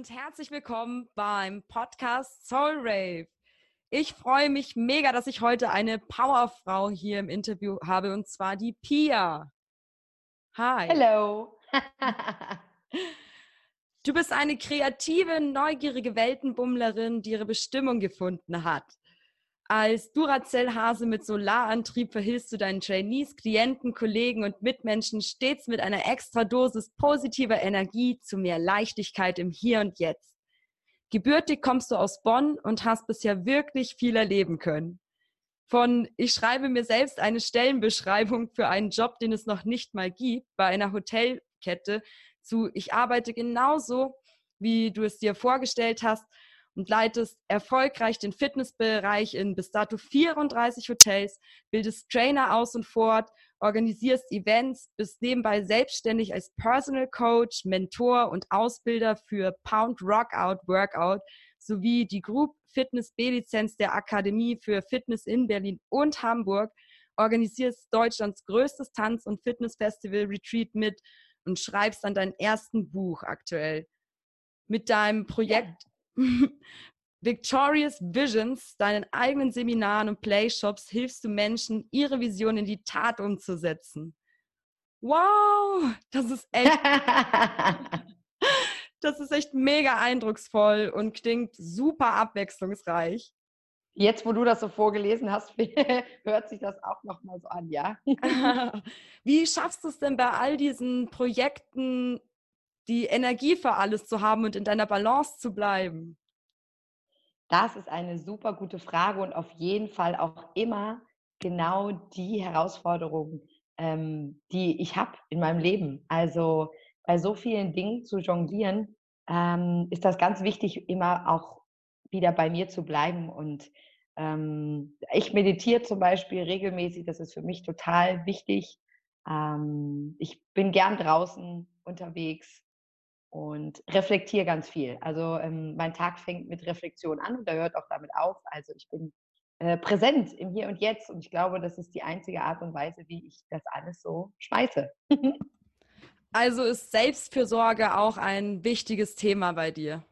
und herzlich willkommen beim Podcast Soul Rave. Ich freue mich mega, dass ich heute eine Powerfrau hier im Interview habe und zwar die Pia. Hi. Hello. du bist eine kreative, neugierige Weltenbummlerin, die ihre Bestimmung gefunden hat. Als Duracell-Hase mit Solarantrieb verhilfst du deinen Trainees, Klienten, Kollegen und Mitmenschen stets mit einer extra Dosis positiver Energie zu mehr Leichtigkeit im Hier und Jetzt. Gebürtig kommst du aus Bonn und hast bisher wirklich viel erleben können. Von ich schreibe mir selbst eine Stellenbeschreibung für einen Job, den es noch nicht mal gibt, bei einer Hotelkette, zu ich arbeite genauso, wie du es dir vorgestellt hast und leitest erfolgreich den Fitnessbereich in bis dato 34 Hotels, bildest Trainer aus und fort, organisierst Events, bist nebenbei selbstständig als Personal Coach, Mentor und Ausbilder für Pound Rockout Workout sowie die Group Fitness B-Lizenz der Akademie für Fitness in Berlin und Hamburg, organisierst Deutschlands größtes Tanz- und Fitnessfestival Retreat mit und schreibst an dein ersten Buch aktuell. Mit deinem Projekt Victorious Visions, deinen eigenen Seminaren und Playshops hilfst du Menschen, ihre Vision in die Tat umzusetzen. Wow, das ist echt, das ist echt mega eindrucksvoll und klingt super abwechslungsreich. Jetzt, wo du das so vorgelesen hast, hört sich das auch nochmal so an, ja? Wie schaffst du es denn bei all diesen Projekten, die Energie für alles zu haben und in deiner Balance zu bleiben? Das ist eine super gute Frage und auf jeden Fall auch immer genau die Herausforderung, ähm, die ich habe in meinem Leben. Also bei so vielen Dingen zu jonglieren, ähm, ist das ganz wichtig, immer auch wieder bei mir zu bleiben. Und ähm, ich meditiere zum Beispiel regelmäßig, das ist für mich total wichtig. Ähm, ich bin gern draußen unterwegs und reflektiere ganz viel. Also ähm, mein Tag fängt mit Reflexion an und da hört auch damit auf. Also ich bin äh, präsent im Hier und Jetzt und ich glaube, das ist die einzige Art und Weise, wie ich das alles so schmeiße. also ist Selbstfürsorge auch ein wichtiges Thema bei dir?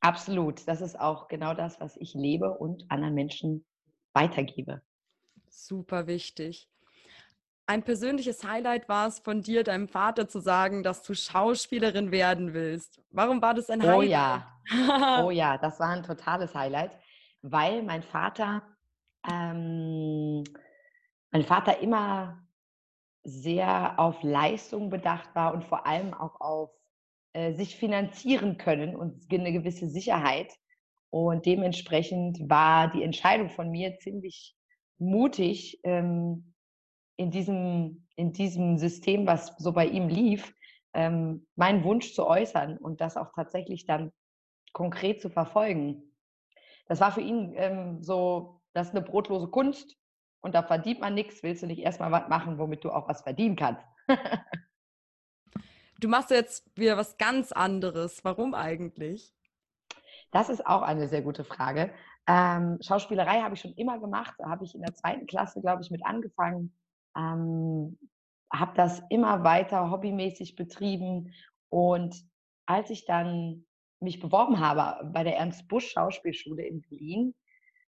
Absolut. Das ist auch genau das, was ich lebe und anderen Menschen weitergebe. Super wichtig. Ein persönliches Highlight war es von dir, deinem Vater zu sagen, dass du Schauspielerin werden willst. Warum war das ein Highlight? Oh ja, oh ja, das war ein totales Highlight, weil mein Vater, ähm, mein Vater immer sehr auf Leistung bedacht war und vor allem auch auf äh, sich finanzieren können und eine gewisse Sicherheit. Und dementsprechend war die Entscheidung von mir ziemlich mutig, ähm, in diesem, in diesem System, was so bei ihm lief, ähm, meinen Wunsch zu äußern und das auch tatsächlich dann konkret zu verfolgen. Das war für ihn ähm, so, das ist eine brotlose Kunst und da verdient man nichts. Willst du nicht erstmal was machen, womit du auch was verdienen kannst? du machst jetzt wieder was ganz anderes. Warum eigentlich? Das ist auch eine sehr gute Frage. Ähm, Schauspielerei habe ich schon immer gemacht. Da habe ich in der zweiten Klasse, glaube ich, mit angefangen ähm, habe das immer weiter hobbymäßig betrieben. Und als ich dann mich beworben habe bei der Ernst Busch Schauspielschule in Berlin,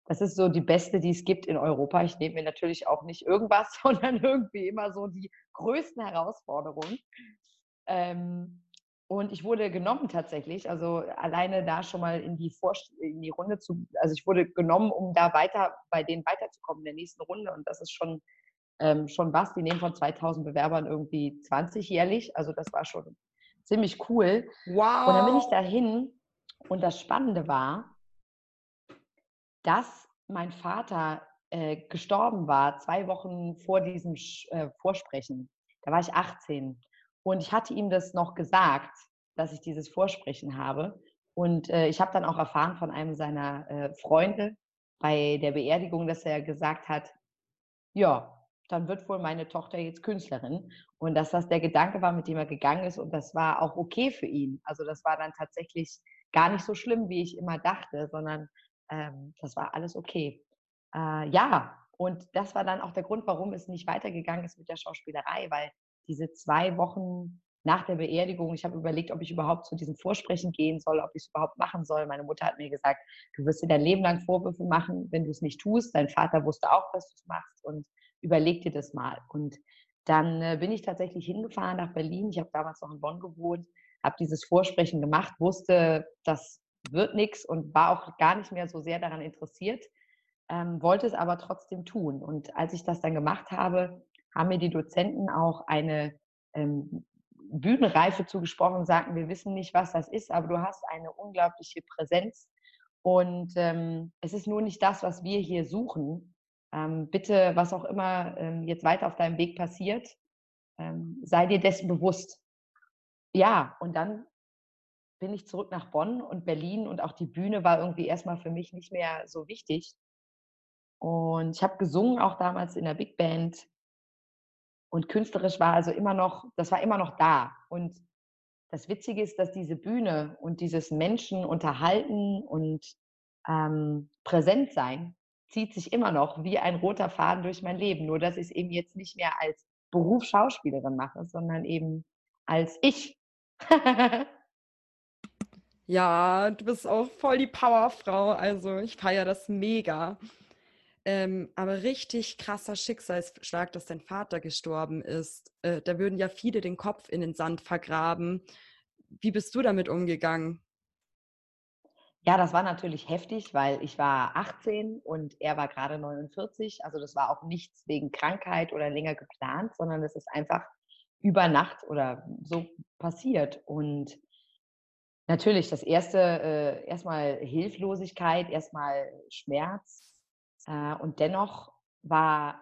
das ist so die beste, die es gibt in Europa. Ich nehme mir natürlich auch nicht irgendwas, sondern irgendwie immer so die größten Herausforderungen. Ähm, und ich wurde genommen tatsächlich, also alleine da schon mal in die, Vor in die Runde zu, also ich wurde genommen, um da weiter bei denen weiterzukommen in der nächsten Runde. Und das ist schon ähm, schon was. Die nehmen von 2000 Bewerbern irgendwie 20 jährlich. Also das war schon ziemlich cool. Wow. Und dann bin ich dahin und das Spannende war, dass mein Vater äh, gestorben war, zwei Wochen vor diesem äh, Vorsprechen. Da war ich 18. Und ich hatte ihm das noch gesagt, dass ich dieses Vorsprechen habe. Und äh, ich habe dann auch erfahren von einem seiner äh, Freunde bei der Beerdigung, dass er gesagt hat, ja, dann wird wohl meine Tochter jetzt Künstlerin. Und dass das der Gedanke war, mit dem er gegangen ist. Und das war auch okay für ihn. Also das war dann tatsächlich gar nicht so schlimm, wie ich immer dachte, sondern ähm, das war alles okay. Äh, ja, und das war dann auch der Grund, warum es nicht weitergegangen ist mit der Schauspielerei, weil diese zwei Wochen nach der Beerdigung, ich habe überlegt, ob ich überhaupt zu diesem Vorsprechen gehen soll, ob ich es überhaupt machen soll. Meine Mutter hat mir gesagt, du wirst dir dein Leben lang Vorwürfe machen, wenn du es nicht tust. Dein Vater wusste auch, dass du es machst und überleg dir das mal. Und dann äh, bin ich tatsächlich hingefahren nach Berlin. Ich habe damals noch in Bonn gewohnt, habe dieses Vorsprechen gemacht, wusste, das wird nichts und war auch gar nicht mehr so sehr daran interessiert, ähm, wollte es aber trotzdem tun. Und als ich das dann gemacht habe, haben mir die Dozenten auch eine ähm, Bühnenreife zugesprochen und sagten, wir wissen nicht, was das ist, aber du hast eine unglaubliche Präsenz. Und ähm, es ist nur nicht das, was wir hier suchen. Ähm, bitte, was auch immer ähm, jetzt weiter auf deinem Weg passiert, ähm, sei dir dessen bewusst. Ja, und dann bin ich zurück nach Bonn und Berlin und auch die Bühne war irgendwie erstmal für mich nicht mehr so wichtig. Und ich habe gesungen auch damals in der Big Band und künstlerisch war also immer noch, das war immer noch da. Und das Witzige ist, dass diese Bühne und dieses Menschen unterhalten und ähm, präsent sein zieht sich immer noch wie ein roter Faden durch mein Leben. Nur dass ich es eben jetzt nicht mehr als Beruf Schauspielerin mache, sondern eben als ich. ja, du bist auch voll die Powerfrau. Also ich feiere das mega. Ähm, aber richtig krasser Schicksalsschlag, dass dein Vater gestorben ist. Äh, da würden ja viele den Kopf in den Sand vergraben. Wie bist du damit umgegangen? Ja, das war natürlich heftig, weil ich war 18 und er war gerade 49. Also das war auch nichts wegen Krankheit oder länger geplant, sondern es ist einfach über Nacht oder so passiert. Und natürlich das erste, äh, erstmal Hilflosigkeit, erstmal Schmerz, äh, und dennoch war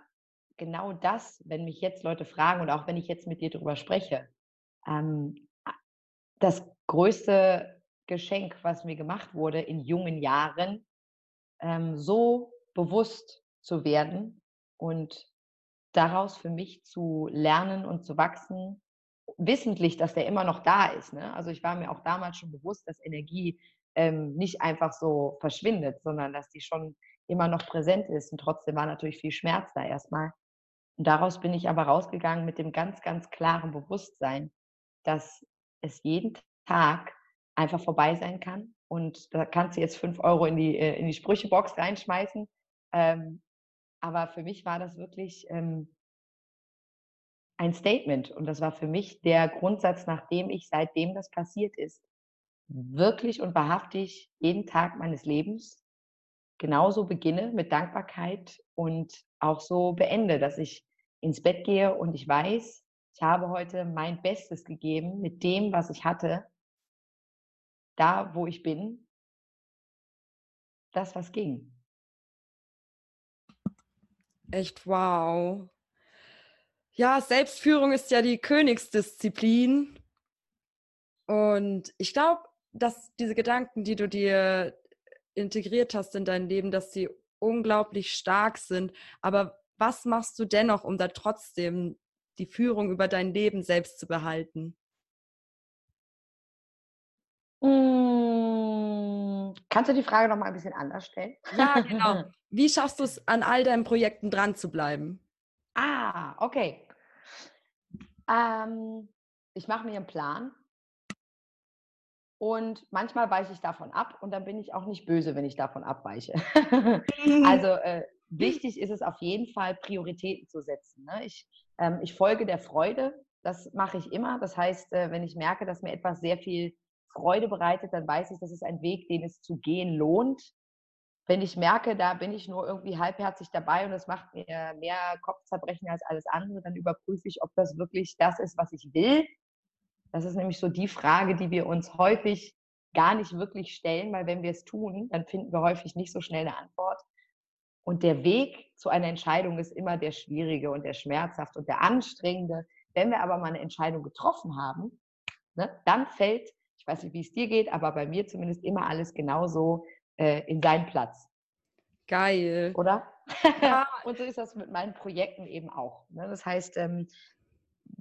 genau das, wenn mich jetzt Leute fragen und auch wenn ich jetzt mit dir darüber spreche, ähm, das größte Geschenk, was mir gemacht wurde in jungen Jahren, ähm, so bewusst zu werden und daraus für mich zu lernen und zu wachsen, wissentlich, dass der immer noch da ist. Ne? Also ich war mir auch damals schon bewusst, dass Energie ähm, nicht einfach so verschwindet, sondern dass die schon immer noch präsent ist. Und trotzdem war natürlich viel Schmerz da erstmal. Und daraus bin ich aber rausgegangen mit dem ganz, ganz klaren Bewusstsein, dass es jeden Tag einfach vorbei sein kann. Und da kannst du jetzt fünf Euro in die, äh, in die Sprüchebox reinschmeißen. Ähm, aber für mich war das wirklich ähm, ein Statement. Und das war für mich der Grundsatz, nachdem ich seitdem das passiert ist, wirklich und wahrhaftig jeden Tag meines Lebens genauso beginne mit Dankbarkeit und auch so beende, dass ich ins Bett gehe und ich weiß, ich habe heute mein Bestes gegeben mit dem, was ich hatte, da, wo ich bin, das, was ging. Echt wow. Ja, Selbstführung ist ja die Königsdisziplin. Und ich glaube, dass diese Gedanken, die du dir integriert hast in dein Leben, dass sie unglaublich stark sind. Aber was machst du dennoch, um da trotzdem die Führung über dein Leben selbst zu behalten? Hm, kannst du die Frage noch mal ein bisschen anders stellen? Ja, genau. Wie schaffst du es, an all deinen Projekten dran zu bleiben? Ah, okay. Ähm, ich mache mir einen Plan und manchmal weiche ich davon ab und dann bin ich auch nicht böse, wenn ich davon abweiche. also äh, wichtig ist es auf jeden Fall, Prioritäten zu setzen. Ne? Ich, ähm, ich folge der Freude, das mache ich immer. Das heißt, äh, wenn ich merke, dass mir etwas sehr viel Freude bereitet, dann weiß ich, das ist ein Weg, den es zu gehen lohnt. Wenn ich merke, da bin ich nur irgendwie halbherzig dabei und es macht mir mehr Kopfzerbrechen als alles andere, dann überprüfe ich, ob das wirklich das ist, was ich will das ist nämlich so die Frage, die wir uns häufig gar nicht wirklich stellen, weil wenn wir es tun, dann finden wir häufig nicht so schnell eine Antwort. Und der Weg zu einer Entscheidung ist immer der schwierige und der schmerzhafte und der anstrengende. Wenn wir aber mal eine Entscheidung getroffen haben, ne, dann fällt, ich weiß nicht, wie es dir geht, aber bei mir zumindest immer alles genauso äh, in seinen Platz. Geil. Oder? Ja. und so ist das mit meinen Projekten eben auch. Ne? Das heißt, ähm,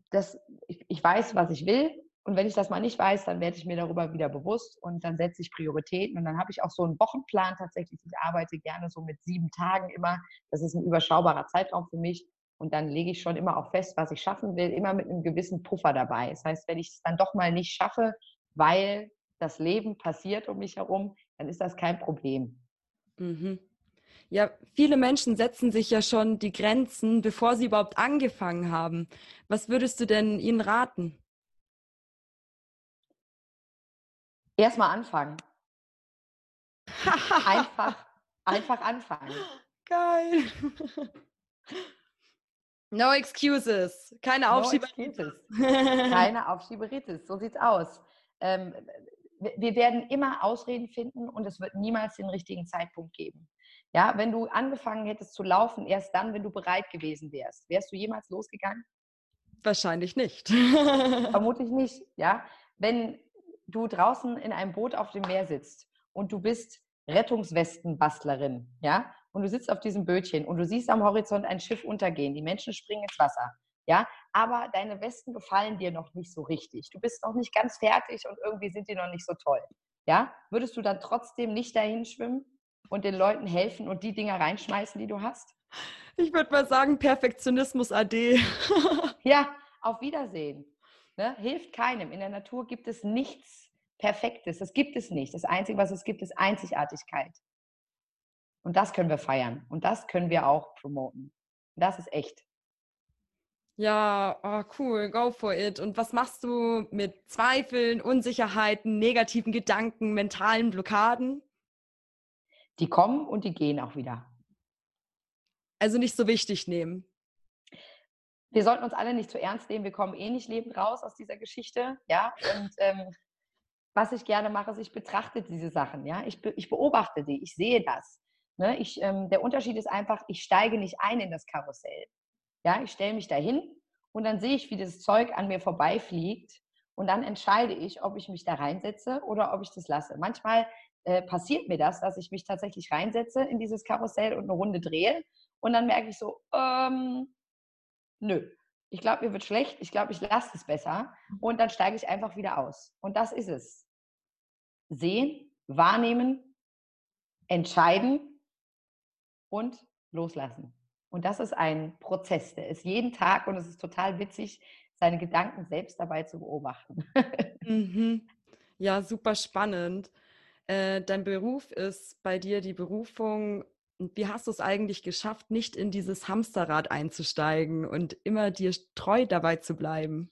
das, ich, ich weiß, was ich will. Und wenn ich das mal nicht weiß, dann werde ich mir darüber wieder bewusst und dann setze ich Prioritäten. Und dann habe ich auch so einen Wochenplan tatsächlich. Ich arbeite gerne so mit sieben Tagen immer. Das ist ein überschaubarer Zeitraum für mich. Und dann lege ich schon immer auch fest, was ich schaffen will, immer mit einem gewissen Puffer dabei. Das heißt, wenn ich es dann doch mal nicht schaffe, weil das Leben passiert um mich herum, dann ist das kein Problem. Mhm. Ja, viele Menschen setzen sich ja schon die Grenzen, bevor sie überhaupt angefangen haben. Was würdest du denn ihnen raten? Erstmal anfangen. einfach, einfach anfangen. Geil. No excuses. Keine Aufschieberitis. No Keine Aufschieberitis. So sieht's aus. Ähm, wir werden immer Ausreden finden und es wird niemals den richtigen Zeitpunkt geben. Ja, wenn du angefangen hättest zu laufen, erst dann, wenn du bereit gewesen wärst, wärst du jemals losgegangen? Wahrscheinlich nicht. Vermutlich nicht, ja. Wenn du draußen in einem Boot auf dem Meer sitzt und du bist Rettungswestenbastlerin, ja, und du sitzt auf diesem Bötchen und du siehst am Horizont ein Schiff untergehen, die Menschen springen ins Wasser, ja, aber deine Westen gefallen dir noch nicht so richtig. Du bist noch nicht ganz fertig und irgendwie sind die noch nicht so toll. Ja, würdest du dann trotzdem nicht dahin schwimmen und den Leuten helfen und die Dinger reinschmeißen, die du hast? Ich würde mal sagen, Perfektionismus AD. ja, auf Wiedersehen. Ne? Hilft keinem. In der Natur gibt es nichts Perfektes. Das gibt es nicht. Das Einzige, was es gibt, ist Einzigartigkeit. Und das können wir feiern. Und das können wir auch promoten. Das ist echt. Ja, oh, cool, go for it. Und was machst du mit Zweifeln, Unsicherheiten, negativen Gedanken, mentalen Blockaden? Die kommen und die gehen auch wieder. Also nicht so wichtig nehmen. Wir sollten uns alle nicht zu ernst nehmen. Wir kommen eh nicht lebend raus aus dieser Geschichte. Ja, und ähm, was ich gerne mache, ist, ich betrachte diese Sachen. Ja, ich, be ich beobachte die. Ich sehe das. Ne? Ich, ähm, der Unterschied ist einfach, ich steige nicht ein in das Karussell. Ja, ich stelle mich dahin und dann sehe ich, wie das Zeug an mir vorbeifliegt und dann entscheide ich, ob ich mich da reinsetze oder ob ich das lasse. Manchmal äh, passiert mir das, dass ich mich tatsächlich reinsetze in dieses Karussell und eine Runde drehe und dann merke ich so, ähm, nö, ich glaube, mir wird schlecht, ich glaube, ich lasse es besser und dann steige ich einfach wieder aus. Und das ist es. Sehen, wahrnehmen, entscheiden und loslassen. Und das ist ein Prozess, der ist jeden Tag und es ist total witzig, seine Gedanken selbst dabei zu beobachten. mhm. Ja, super spannend. Äh, dein Beruf ist bei dir die Berufung. Wie hast du es eigentlich geschafft, nicht in dieses Hamsterrad einzusteigen und immer dir treu dabei zu bleiben?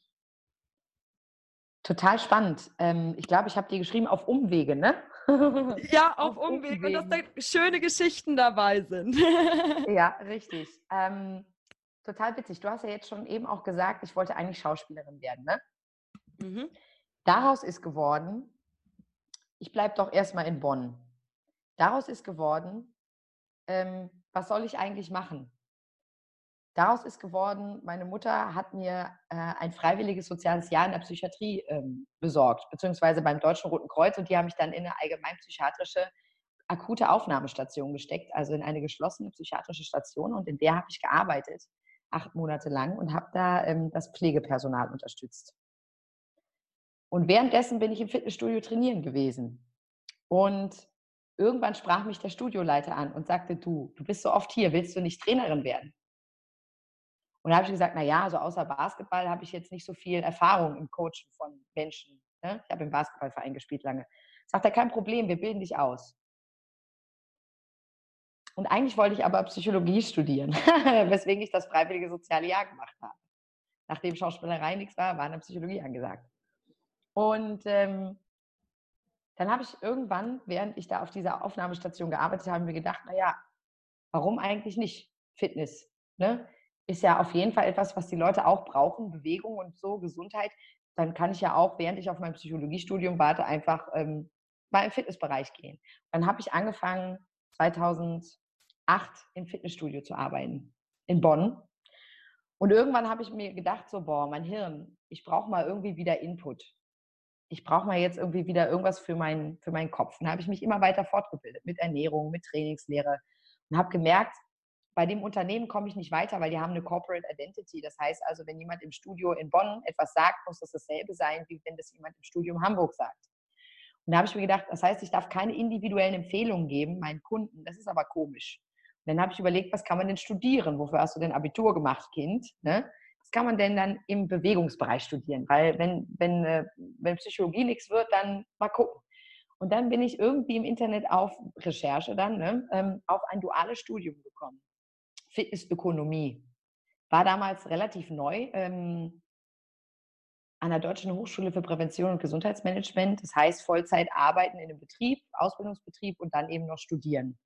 Total spannend. Ähm, ich glaube, ich habe dir geschrieben auf Umwege, ne? Ja, auf, auf Umwege und dass da schöne Geschichten dabei sind. ja, richtig. Ähm, total witzig. Du hast ja jetzt schon eben auch gesagt, ich wollte eigentlich Schauspielerin werden, ne? Mhm. Daraus ist geworden, ich bleibe doch erstmal in Bonn. Daraus ist geworden, ähm, was soll ich eigentlich machen? Daraus ist geworden, meine Mutter hat mir äh, ein freiwilliges soziales Jahr in der Psychiatrie ähm, besorgt, beziehungsweise beim Deutschen Roten Kreuz und die haben mich dann in eine allgemeinpsychiatrische akute Aufnahmestation gesteckt, also in eine geschlossene psychiatrische Station und in der habe ich gearbeitet, acht Monate lang und habe da ähm, das Pflegepersonal unterstützt. Und währenddessen bin ich im Fitnessstudio trainieren gewesen. Und irgendwann sprach mich der Studioleiter an und sagte, du, du bist so oft hier, willst du nicht Trainerin werden? Und da habe ich gesagt, na ja, also außer Basketball habe ich jetzt nicht so viel Erfahrung im Coachen von Menschen. Ne? Ich habe im Basketballverein gespielt lange. Sagt er, kein Problem, wir bilden dich aus. Und eigentlich wollte ich aber Psychologie studieren, weswegen ich das freiwillige soziale Jahr gemacht habe. Nachdem Schauspielerei nichts war, war eine Psychologie angesagt. Und ähm, dann habe ich irgendwann, während ich da auf dieser Aufnahmestation gearbeitet habe, mir gedacht, naja, warum eigentlich nicht Fitness? Ne? Ist ja auf jeden Fall etwas, was die Leute auch brauchen, Bewegung und so, Gesundheit. Dann kann ich ja auch, während ich auf mein Psychologiestudium warte, einfach ähm, mal im Fitnessbereich gehen. Dann habe ich angefangen, 2008 im Fitnessstudio zu arbeiten, in Bonn. Und irgendwann habe ich mir gedacht, so, boah, mein Hirn, ich brauche mal irgendwie wieder Input. Ich brauche mal jetzt irgendwie wieder irgendwas für, mein, für meinen Kopf. Und da habe ich mich immer weiter fortgebildet mit Ernährung, mit Trainingslehre und habe gemerkt, bei dem Unternehmen komme ich nicht weiter, weil die haben eine Corporate Identity. Das heißt also, wenn jemand im Studio in Bonn etwas sagt, muss das dasselbe sein, wie wenn das jemand im Studio in Hamburg sagt. Und da habe ich mir gedacht, das heißt, ich darf keine individuellen Empfehlungen geben meinen Kunden. Das ist aber komisch. Und Dann habe ich überlegt, was kann man denn studieren? Wofür hast du denn Abitur gemacht, Kind? Ne? Was kann man denn dann im Bewegungsbereich studieren? Weil wenn, wenn, äh, wenn Psychologie nichts wird, dann mal gucken. Und dann bin ich irgendwie im Internet auf Recherche dann ne, ähm, auf ein duales Studium gekommen. Fitnessökonomie. War damals relativ neu ähm, an der Deutschen Hochschule für Prävention und Gesundheitsmanagement. Das heißt Vollzeit arbeiten in einem Betrieb, Ausbildungsbetrieb und dann eben noch studieren.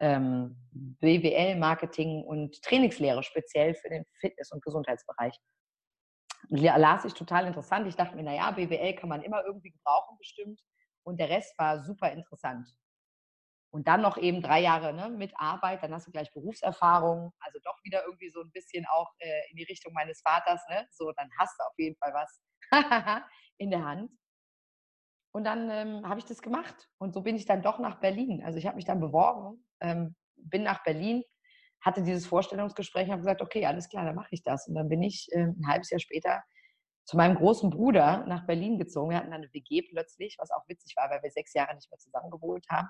Ähm, BWL, Marketing und Trainingslehre speziell für den Fitness- und Gesundheitsbereich. Las ich total interessant. Ich dachte mir, naja, BWL kann man immer irgendwie gebrauchen, bestimmt. Und der Rest war super interessant. Und dann noch eben drei Jahre ne, mit Arbeit, dann hast du gleich Berufserfahrung, also doch wieder irgendwie so ein bisschen auch äh, in die Richtung meines Vaters, ne? So, dann hast du auf jeden Fall was in der Hand. Und dann ähm, habe ich das gemacht. Und so bin ich dann doch nach Berlin. Also ich habe mich dann beworben, ähm, bin nach Berlin, hatte dieses Vorstellungsgespräch und habe gesagt, okay, alles klar, dann mache ich das. Und dann bin ich äh, ein halbes Jahr später zu meinem großen Bruder nach Berlin gezogen. Wir hatten dann eine WG plötzlich, was auch witzig war, weil wir sechs Jahre nicht mehr zusammen gewohnt haben.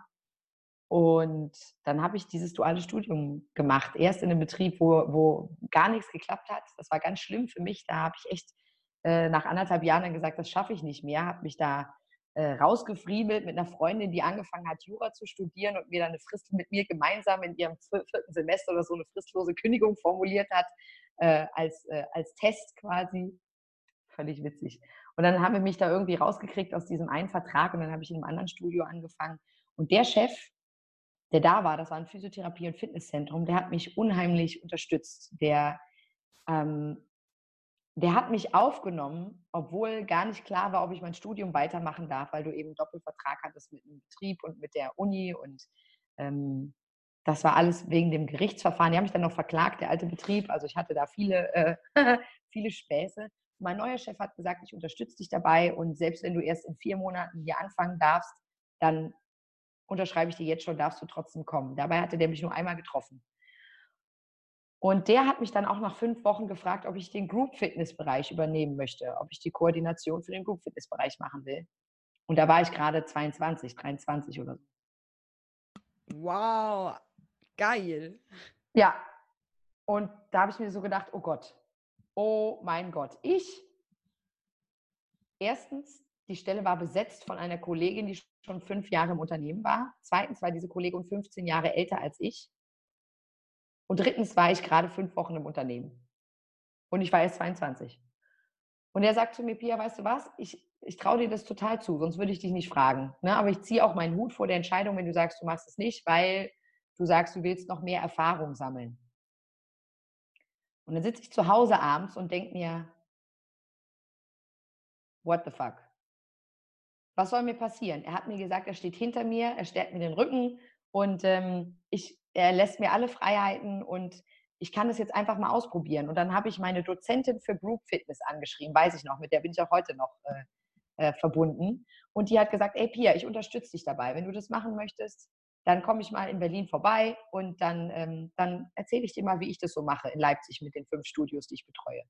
Und dann habe ich dieses duale Studium gemacht. Erst in einem Betrieb, wo, wo gar nichts geklappt hat. Das war ganz schlimm für mich. Da habe ich echt äh, nach anderthalb Jahren dann gesagt, das schaffe ich nicht mehr. Habe mich da äh, rausgefriemelt mit einer Freundin, die angefangen hat, Jura zu studieren und mir dann eine Frist mit mir gemeinsam in ihrem vierten Semester oder so eine fristlose Kündigung formuliert hat, äh, als, äh, als Test quasi. Völlig witzig. Und dann haben wir mich da irgendwie rausgekriegt aus diesem einen Vertrag und dann habe ich in einem anderen Studio angefangen. Und der Chef, der da war, das war ein Physiotherapie- und Fitnesszentrum, der hat mich unheimlich unterstützt. Der, ähm, der hat mich aufgenommen, obwohl gar nicht klar war, ob ich mein Studium weitermachen darf, weil du eben Doppelvertrag hattest mit dem Betrieb und mit der Uni und ähm, das war alles wegen dem Gerichtsverfahren. Die haben mich dann noch verklagt, der alte Betrieb. Also ich hatte da viele, äh, viele Späße. Mein neuer Chef hat gesagt, ich unterstütze dich dabei und selbst wenn du erst in vier Monaten hier anfangen darfst, dann unterschreibe ich dir jetzt schon, darfst du trotzdem kommen. Dabei hatte der mich nur einmal getroffen. Und der hat mich dann auch nach fünf Wochen gefragt, ob ich den Group Fitness Bereich übernehmen möchte, ob ich die Koordination für den Group Fitness Bereich machen will. Und da war ich gerade 22, 23 oder so. Wow, geil. Ja. Und da habe ich mir so gedacht, oh Gott, oh mein Gott, ich erstens die Stelle war besetzt von einer Kollegin, die schon fünf Jahre im Unternehmen war. Zweitens war diese Kollegin 15 Jahre älter als ich. Und drittens war ich gerade fünf Wochen im Unternehmen. Und ich war erst 22. Und er sagt zu mir, Pia, weißt du was? Ich, ich traue dir das total zu, sonst würde ich dich nicht fragen. Ne? Aber ich ziehe auch meinen Hut vor der Entscheidung, wenn du sagst, du machst es nicht, weil du sagst, du willst noch mehr Erfahrung sammeln. Und dann sitze ich zu Hause abends und denke mir, what the fuck? Was soll mir passieren? Er hat mir gesagt, er steht hinter mir, er stärkt mir den Rücken und ähm, ich, er lässt mir alle Freiheiten und ich kann das jetzt einfach mal ausprobieren. Und dann habe ich meine Dozentin für Group Fitness angeschrieben, weiß ich noch, mit der bin ich auch heute noch äh, äh, verbunden. Und die hat gesagt, ey Pia, ich unterstütze dich dabei. Wenn du das machen möchtest, dann komme ich mal in Berlin vorbei und dann, ähm, dann erzähle ich dir mal, wie ich das so mache in Leipzig mit den fünf Studios, die ich betreue.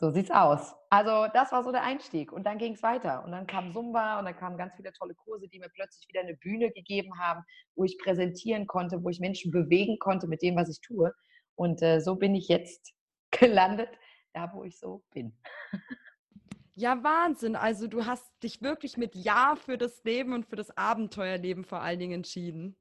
So sieht's aus. Also das war so der Einstieg. Und dann ging es weiter. Und dann kam Zumba und dann kamen ganz viele tolle Kurse, die mir plötzlich wieder eine Bühne gegeben haben, wo ich präsentieren konnte, wo ich Menschen bewegen konnte mit dem, was ich tue. Und äh, so bin ich jetzt gelandet, da wo ich so bin. Ja, Wahnsinn. Also du hast dich wirklich mit Ja für das Leben und für das Abenteuerleben vor allen Dingen entschieden.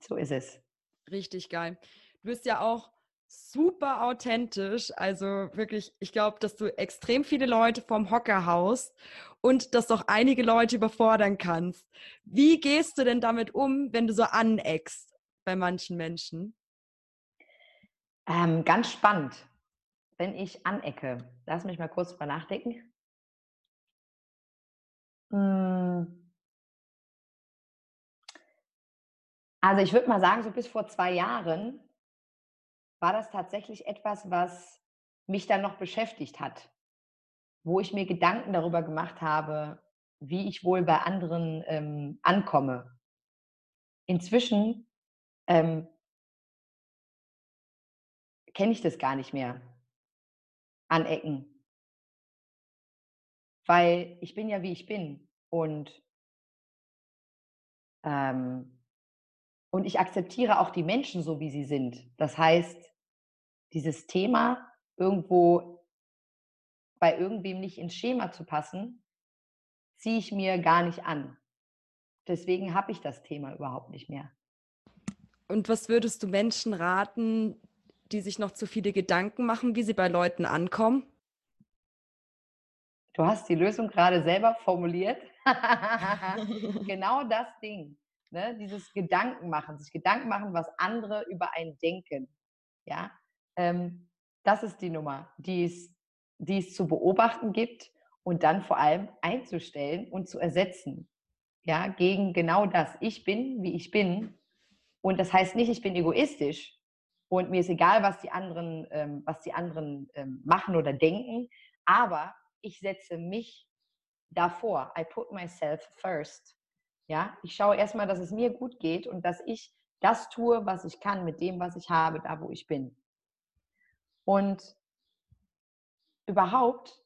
So ist es. Richtig geil. Du bist ja auch super authentisch. Also wirklich, ich glaube, dass du extrem viele Leute vom Hocker haust und dass doch einige Leute überfordern kannst. Wie gehst du denn damit um, wenn du so aneckst bei manchen Menschen? Ähm, ganz spannend, wenn ich anecke. Lass mich mal kurz drüber nachdenken. Hm. Also ich würde mal sagen, so bis vor zwei Jahren war das tatsächlich etwas, was mich dann noch beschäftigt hat, wo ich mir Gedanken darüber gemacht habe, wie ich wohl bei anderen ähm, ankomme. Inzwischen ähm, kenne ich das gar nicht mehr an Ecken, weil ich bin ja wie ich bin und ähm, Und ich akzeptiere auch die Menschen so, wie sie sind. Das heißt, dieses Thema irgendwo bei irgendwem nicht ins Schema zu passen, ziehe ich mir gar nicht an. Deswegen habe ich das Thema überhaupt nicht mehr. Und was würdest du Menschen raten, die sich noch zu viele Gedanken machen, wie sie bei Leuten ankommen? Du hast die Lösung gerade selber formuliert. genau das Ding. Ne? Dieses Gedanken machen, sich Gedanken machen, was andere über einen denken. Ja, ähm, das ist die Nummer, die es, die es zu beobachten gibt und dann vor allem einzustellen und zu ersetzen. Ja, gegen genau das. Ich bin, wie ich bin. Und das heißt nicht, ich bin egoistisch und mir ist egal, was die anderen, ähm, was die anderen ähm, machen oder denken. Aber ich setze mich davor. I put myself first. Ja, ich schaue erstmal, dass es mir gut geht und dass ich das tue, was ich kann mit dem, was ich habe, da wo ich bin. Und überhaupt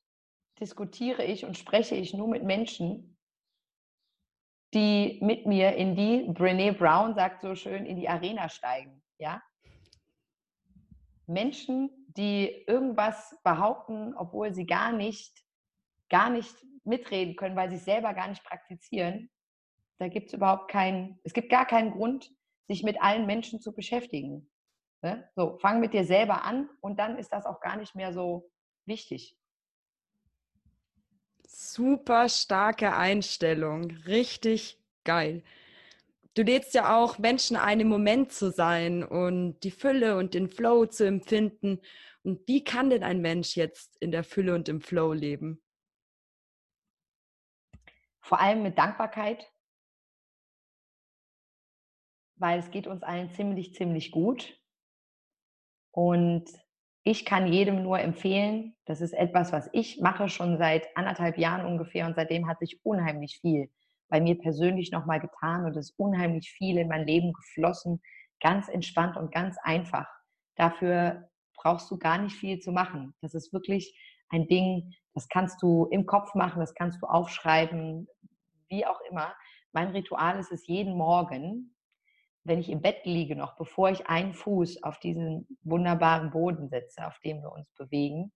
diskutiere ich und spreche ich nur mit Menschen, die mit mir in die, Brene Brown sagt so schön, in die Arena steigen. Ja? Menschen, die irgendwas behaupten, obwohl sie gar nicht gar nicht mitreden können, weil sie es selber gar nicht praktizieren, da gibt es überhaupt keinen, es gibt gar keinen Grund, sich mit allen Menschen zu beschäftigen. Ne? So, fang mit dir selber an und dann ist das auch gar nicht mehr so wichtig. Super starke Einstellung, richtig geil. Du lädst ja auch Menschen ein, im Moment zu sein und die Fülle und den Flow zu empfinden. Und wie kann denn ein Mensch jetzt in der Fülle und im Flow leben? Vor allem mit Dankbarkeit, weil es geht uns allen ziemlich, ziemlich gut. Und ich kann jedem nur empfehlen, das ist etwas, was ich mache schon seit anderthalb Jahren ungefähr und seitdem hat sich unheimlich viel bei mir persönlich nochmal getan und es ist unheimlich viel in mein Leben geflossen, ganz entspannt und ganz einfach. Dafür brauchst du gar nicht viel zu machen. Das ist wirklich ein Ding, das kannst du im Kopf machen, das kannst du aufschreiben, wie auch immer. Mein Ritual ist es jeden Morgen, wenn ich im Bett liege, noch bevor ich einen Fuß auf diesen wunderbaren Boden setze, auf dem wir uns bewegen,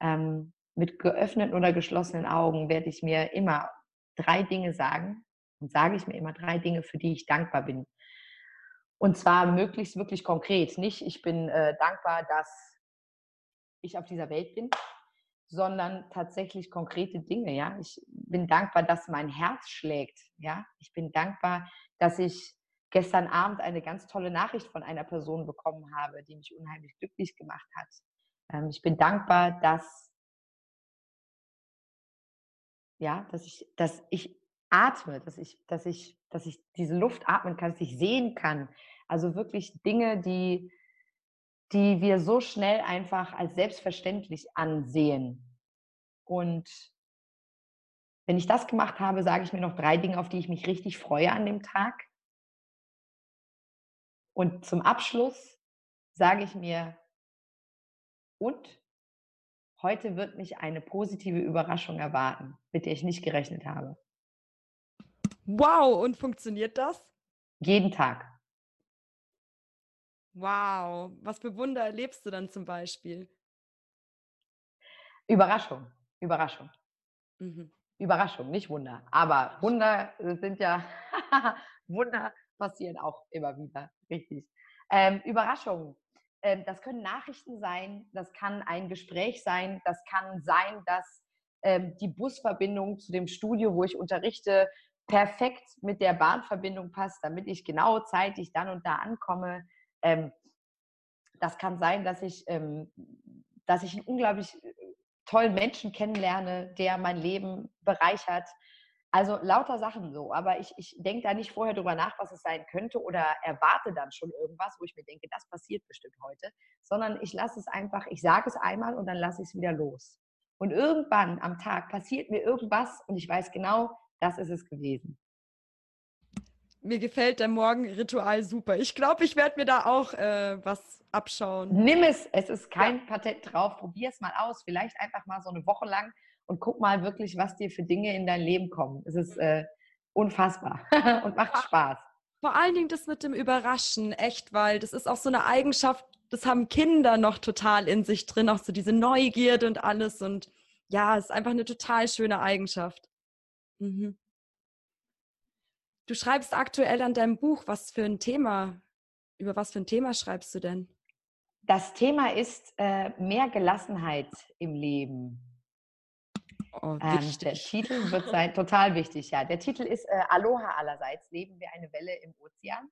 ähm, mit geöffneten oder geschlossenen Augen werde ich mir immer drei Dinge sagen und sage ich mir immer drei Dinge, für die ich dankbar bin. Und zwar möglichst wirklich konkret. Nicht, ich bin äh, dankbar, dass ich auf dieser Welt bin, sondern tatsächlich konkrete Dinge. Ja, ich bin dankbar, dass mein Herz schlägt. Ja, ich bin dankbar, dass ich gestern Abend eine ganz tolle Nachricht von einer Person bekommen habe, die mich unheimlich glücklich gemacht hat. Ähm, ich bin dankbar, dass ja, dass ich, dass ich atme, dass ich, dass ich, dass ich diese Luft atmen kann, dass ich sehen kann. Also wirklich Dinge, die die wir so schnell einfach als selbstverständlich ansehen. Und wenn ich das gemacht habe, sage ich mir noch drei Dinge, auf die ich mich richtig freue an dem Tag. Und zum Abschluss sage ich mir, und heute wird mich eine positive Überraschung erwarten, mit der ich nicht gerechnet habe. Wow, und funktioniert das? Jeden Tag. Wow, was für Wunder erlebst du dann zum Beispiel? Überraschung, Überraschung. Mhm. Überraschung, nicht Wunder. Aber Wunder sind ja, Wunder passieren auch immer wieder, richtig. Ähm, Überraschung, ähm, das können Nachrichten sein, das kann ein Gespräch sein, das kann sein, dass ähm, die Busverbindung zu dem Studio, wo ich unterrichte, perfekt mit der Bahnverbindung passt, damit ich genau zeitig dann und da ankomme. Ähm, das kann sein, dass ich, ähm, dass ich einen unglaublich äh, tollen Menschen kennenlerne, der mein Leben bereichert. Also lauter Sachen so, aber ich, ich denke da nicht vorher drüber nach, was es sein könnte oder erwarte dann schon irgendwas, wo ich mir denke, das passiert bestimmt heute, sondern ich lasse es einfach, ich sage es einmal und dann lasse ich es wieder los. Und irgendwann am Tag passiert mir irgendwas und ich weiß genau, das ist es gewesen mir gefällt der Morgenritual super. Ich glaube, ich werde mir da auch äh, was abschauen. Nimm es, es ist kein ja. Patent drauf. Probier es mal aus. Vielleicht einfach mal so eine Woche lang und guck mal wirklich, was dir für Dinge in dein Leben kommen. Es ist äh, unfassbar und macht Spaß. Vor allen Dingen das mit dem Überraschen, echt, weil das ist auch so eine Eigenschaft, das haben Kinder noch total in sich drin, auch so diese Neugierde und alles. Und ja, es ist einfach eine total schöne Eigenschaft. Mhm. Du schreibst aktuell an deinem Buch, was für ein Thema, über was für ein Thema schreibst du denn? Das Thema ist äh, mehr Gelassenheit im Leben. Oh, ähm, der Titel wird sein, total wichtig, ja. Der Titel ist äh, Aloha allerseits, leben wir eine Welle im Ozean.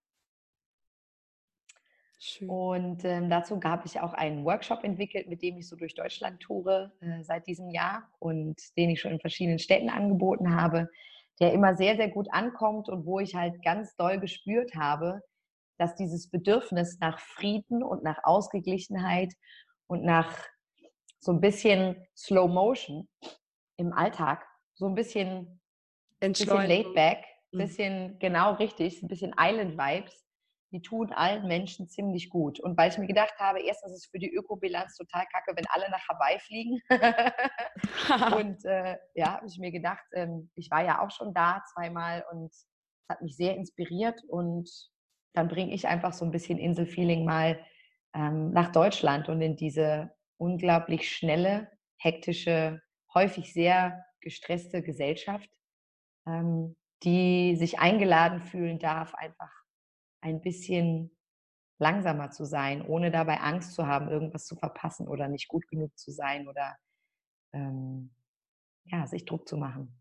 Schön. Und ähm, dazu habe ich auch einen Workshop entwickelt, mit dem ich so durch Deutschland toure äh, seit diesem Jahr und den ich schon in verschiedenen Städten angeboten habe, der immer sehr, sehr gut ankommt und wo ich halt ganz doll gespürt habe, dass dieses Bedürfnis nach Frieden und nach Ausgeglichenheit und nach so ein bisschen Slow Motion im Alltag, so ein bisschen, bisschen laid back, ein mhm. bisschen genau richtig, ein bisschen Island Vibes, die tun allen Menschen ziemlich gut. Und weil ich mir gedacht habe, erstens ist es für die Ökobilanz total kacke, wenn alle nach Hawaii fliegen. und äh, ja, habe ich mir gedacht, ähm, ich war ja auch schon da zweimal und es hat mich sehr inspiriert. Und dann bringe ich einfach so ein bisschen Inselfeeling mal ähm, nach Deutschland und in diese unglaublich schnelle, hektische, häufig sehr gestresste Gesellschaft, ähm, die sich eingeladen fühlen darf, einfach ein bisschen langsamer zu sein, ohne dabei Angst zu haben, irgendwas zu verpassen oder nicht gut genug zu sein oder ähm, ja, sich Druck zu machen.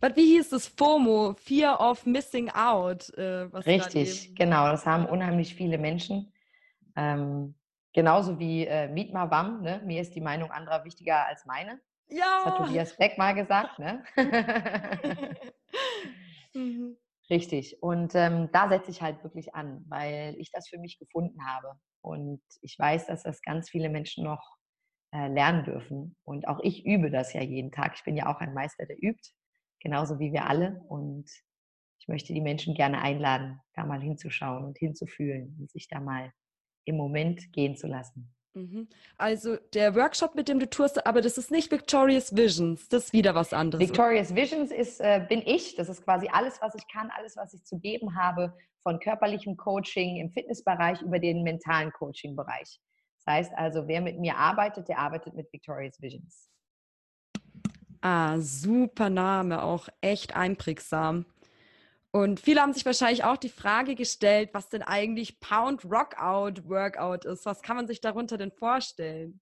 Was, wie hieß es? FOMO, Fear of Missing Out. Äh, Richtig, genau. Das haben unheimlich viele Menschen. Ähm, genauso wie äh, Meet My Bam, ne? mir ist die Meinung anderer wichtiger als meine. Ja. Das hat Tobias Beck mal gesagt. Ne? mhm. Richtig. Und ähm, da setze ich halt wirklich an, weil ich das für mich gefunden habe. Und ich weiß, dass das ganz viele Menschen noch äh, lernen dürfen. Und auch ich übe das ja jeden Tag. Ich bin ja auch ein Meister, der übt, genauso wie wir alle. Und ich möchte die Menschen gerne einladen, da mal hinzuschauen und hinzufühlen und sich da mal im Moment gehen zu lassen. Mhm. Also der Workshop, mit dem du tust, aber das ist nicht Victorious Visions, das ist wieder was anderes. Victorious Visions ist, äh, bin ich, das ist quasi alles, was ich kann, alles, was ich zu geben habe, von körperlichem Coaching im Fitnessbereich über den mentalen Coaching-Bereich. Das heißt also, wer mit mir arbeitet, der arbeitet mit Victorious Visions. Ah, super Name, auch echt einprägsam. Und viele haben sich wahrscheinlich auch die Frage gestellt, was denn eigentlich Pound Rockout Workout ist. Was kann man sich darunter denn vorstellen?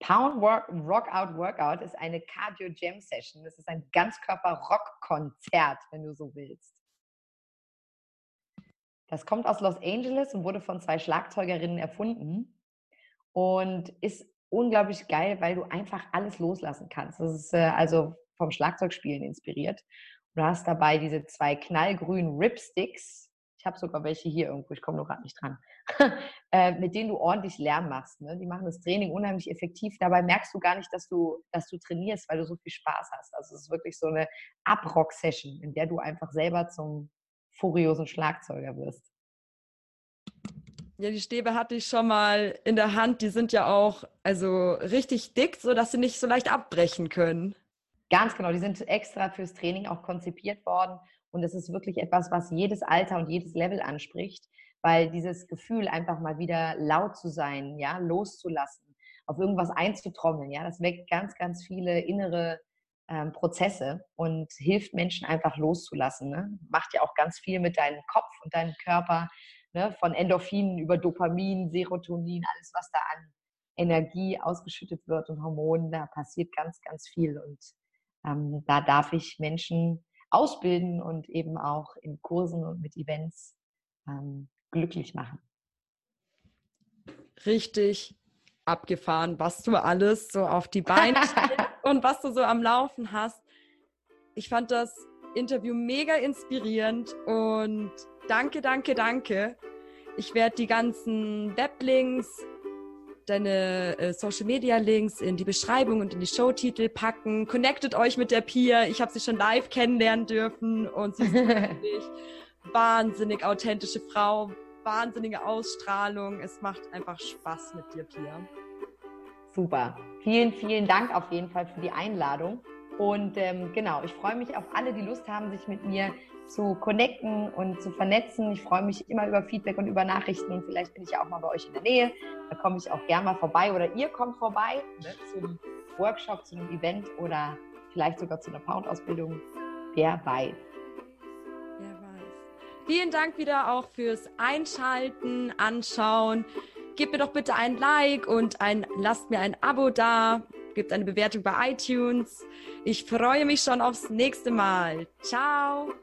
Pound Rockout Workout ist eine Cardio Jam Session. Das ist ein Ganzkörper-Rock-Konzert, wenn du so willst. Das kommt aus Los Angeles und wurde von zwei Schlagzeugerinnen erfunden und ist unglaublich geil, weil du einfach alles loslassen kannst. Das ist äh, also vom Schlagzeugspielen inspiriert. Du hast dabei diese zwei knallgrünen Ripsticks. Ich habe sogar welche hier irgendwo, ich komme nur gerade nicht dran. äh, mit denen du ordentlich Lärm machst. Ne? Die machen das Training unheimlich effektiv. Dabei merkst du gar nicht, dass du, dass du trainierst, weil du so viel Spaß hast. Also es ist wirklich so eine Abrock-Session, in der du einfach selber zum furiosen Schlagzeuger wirst. Ja, die Stäbe hatte ich schon mal in der Hand. Die sind ja auch also richtig dick, sodass sie nicht so leicht abbrechen können. Ganz genau, die sind extra fürs Training auch konzipiert worden. Und es ist wirklich etwas, was jedes Alter und jedes Level anspricht, weil dieses Gefühl, einfach mal wieder laut zu sein, ja, loszulassen, auf irgendwas einzutrommeln, ja, das weckt ganz, ganz viele innere ähm, Prozesse und hilft Menschen einfach loszulassen. Ne? Macht ja auch ganz viel mit deinem Kopf und deinem Körper, ne? von Endorphinen über Dopamin, Serotonin, alles, was da an Energie ausgeschüttet wird und Hormonen, da passiert ganz, ganz viel. Und ähm, da darf ich Menschen ausbilden und eben auch in Kursen und mit Events ähm, glücklich machen. Richtig abgefahren, was du alles so auf die Beine und was du so am Laufen hast. Ich fand das Interview mega inspirierend und danke, danke, danke. Ich werde die ganzen Weblinks deine äh, Social Media Links in die Beschreibung und in die Showtitel packen. Connectet euch mit der Pia. Ich habe sie schon live kennenlernen dürfen und sie ist wirklich wahnsinnig authentische Frau, wahnsinnige Ausstrahlung. Es macht einfach Spaß mit dir, Pia. Super. Vielen, vielen Dank auf jeden Fall für die Einladung. Und ähm, genau, ich freue mich auf alle, die Lust haben, sich mit mir zu connecten und zu vernetzen. Ich freue mich immer über Feedback und über Nachrichten und vielleicht bin ich ja auch mal bei euch in der Nähe. Da komme ich auch gerne mal vorbei oder ihr kommt vorbei ne, zum Workshop, zu einem Event oder vielleicht sogar zu einer Pound-Ausbildung. Wer weiß. Vielen Dank wieder auch fürs Einschalten, Anschauen. Gebt mir doch bitte ein Like und ein, lasst mir ein Abo da. Gebt eine Bewertung bei iTunes. Ich freue mich schon aufs nächste Mal. Ciao.